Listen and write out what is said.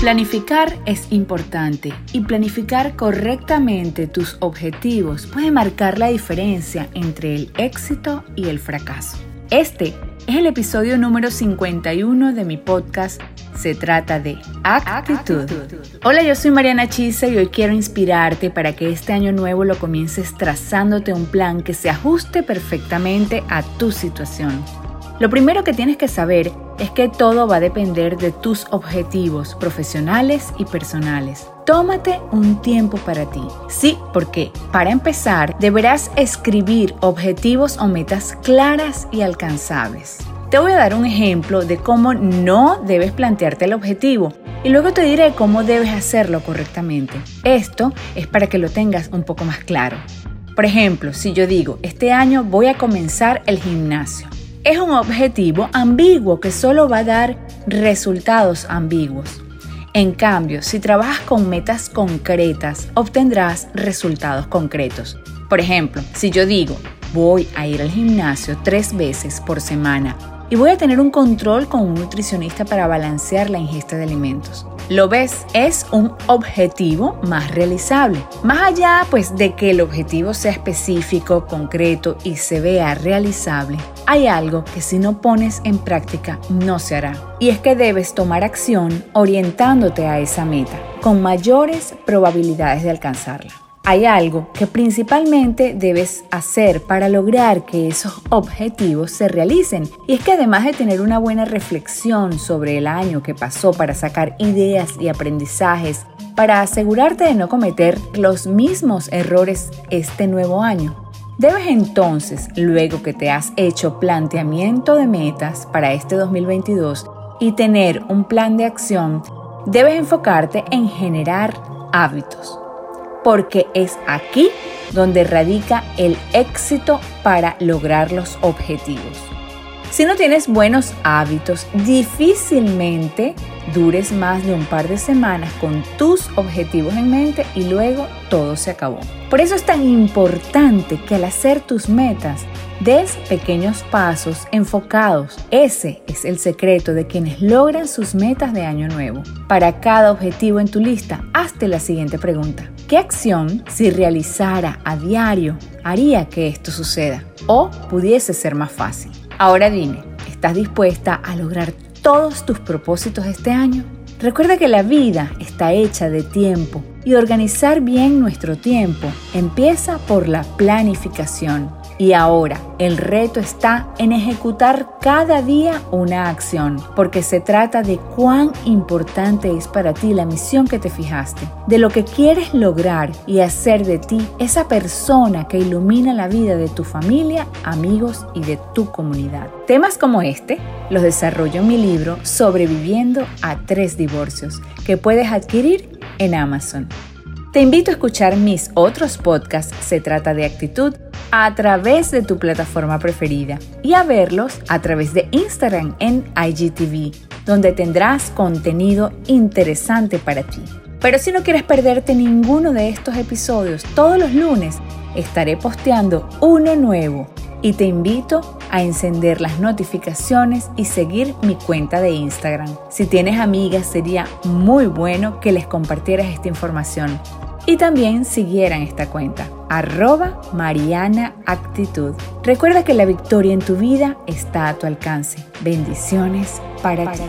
Planificar es importante y planificar correctamente tus objetivos puede marcar la diferencia entre el éxito y el fracaso. Este es el episodio número 51 de mi podcast. Se trata de actitud. Hola, yo soy Mariana Chisa y hoy quiero inspirarte para que este año nuevo lo comiences trazándote un plan que se ajuste perfectamente a tu situación. Lo primero que tienes que saber es que todo va a depender de tus objetivos profesionales y personales. Tómate un tiempo para ti. Sí, porque para empezar deberás escribir objetivos o metas claras y alcanzables. Te voy a dar un ejemplo de cómo no debes plantearte el objetivo y luego te diré cómo debes hacerlo correctamente. Esto es para que lo tengas un poco más claro. Por ejemplo, si yo digo, este año voy a comenzar el gimnasio es un objetivo ambiguo que solo va a dar resultados ambiguos. En cambio, si trabajas con metas concretas, obtendrás resultados concretos. Por ejemplo, si yo digo, voy a ir al gimnasio tres veces por semana y voy a tener un control con un nutricionista para balancear la ingesta de alimentos. Lo ves, es un objetivo más realizable. Más allá pues de que el objetivo sea específico, concreto y se vea realizable, hay algo que si no pones en práctica no se hará. Y es que debes tomar acción orientándote a esa meta, con mayores probabilidades de alcanzarla hay algo que principalmente debes hacer para lograr que esos objetivos se realicen. Y es que además de tener una buena reflexión sobre el año que pasó para sacar ideas y aprendizajes, para asegurarte de no cometer los mismos errores este nuevo año, Debes entonces, luego que te has hecho planteamiento de metas para este 2022 y tener un plan de acción, debes enfocarte en generar hábitos porque es aquí donde radica el éxito para lograr los objetivos. Si no tienes buenos hábitos, difícilmente dures más de un par de semanas con tus objetivos en mente y luego todo se acabó. Por eso es tan importante que al hacer tus metas des pequeños pasos enfocados. Ese es el secreto de quienes logran sus metas de año nuevo. Para cada objetivo en tu lista, hazte la siguiente pregunta. ¿Qué acción, si realizara a diario, haría que esto suceda? O pudiese ser más fácil. Ahora dime, ¿estás dispuesta a lograr todos tus propósitos este año? Recuerda que la vida está hecha de tiempo y organizar bien nuestro tiempo empieza por la planificación. Y ahora, el reto está en ejecutar cada día una acción, porque se trata de cuán importante es para ti la misión que te fijaste, de lo que quieres lograr y hacer de ti esa persona que ilumina la vida de tu familia, amigos y de tu comunidad. Temas como este los desarrollo en mi libro Sobreviviendo a tres divorcios, que puedes adquirir en Amazon. Te invito a escuchar mis otros podcasts, se trata de actitud, a través de tu plataforma preferida y a verlos a través de Instagram en IGTV, donde tendrás contenido interesante para ti. Pero si no quieres perderte ninguno de estos episodios, todos los lunes estaré posteando uno nuevo y te invito a encender las notificaciones y seguir mi cuenta de Instagram. Si tienes amigas sería muy bueno que les compartieras esta información y también siguieran esta cuenta, arroba Mariana Actitud. Recuerda que la victoria en tu vida está a tu alcance. Bendiciones para ti.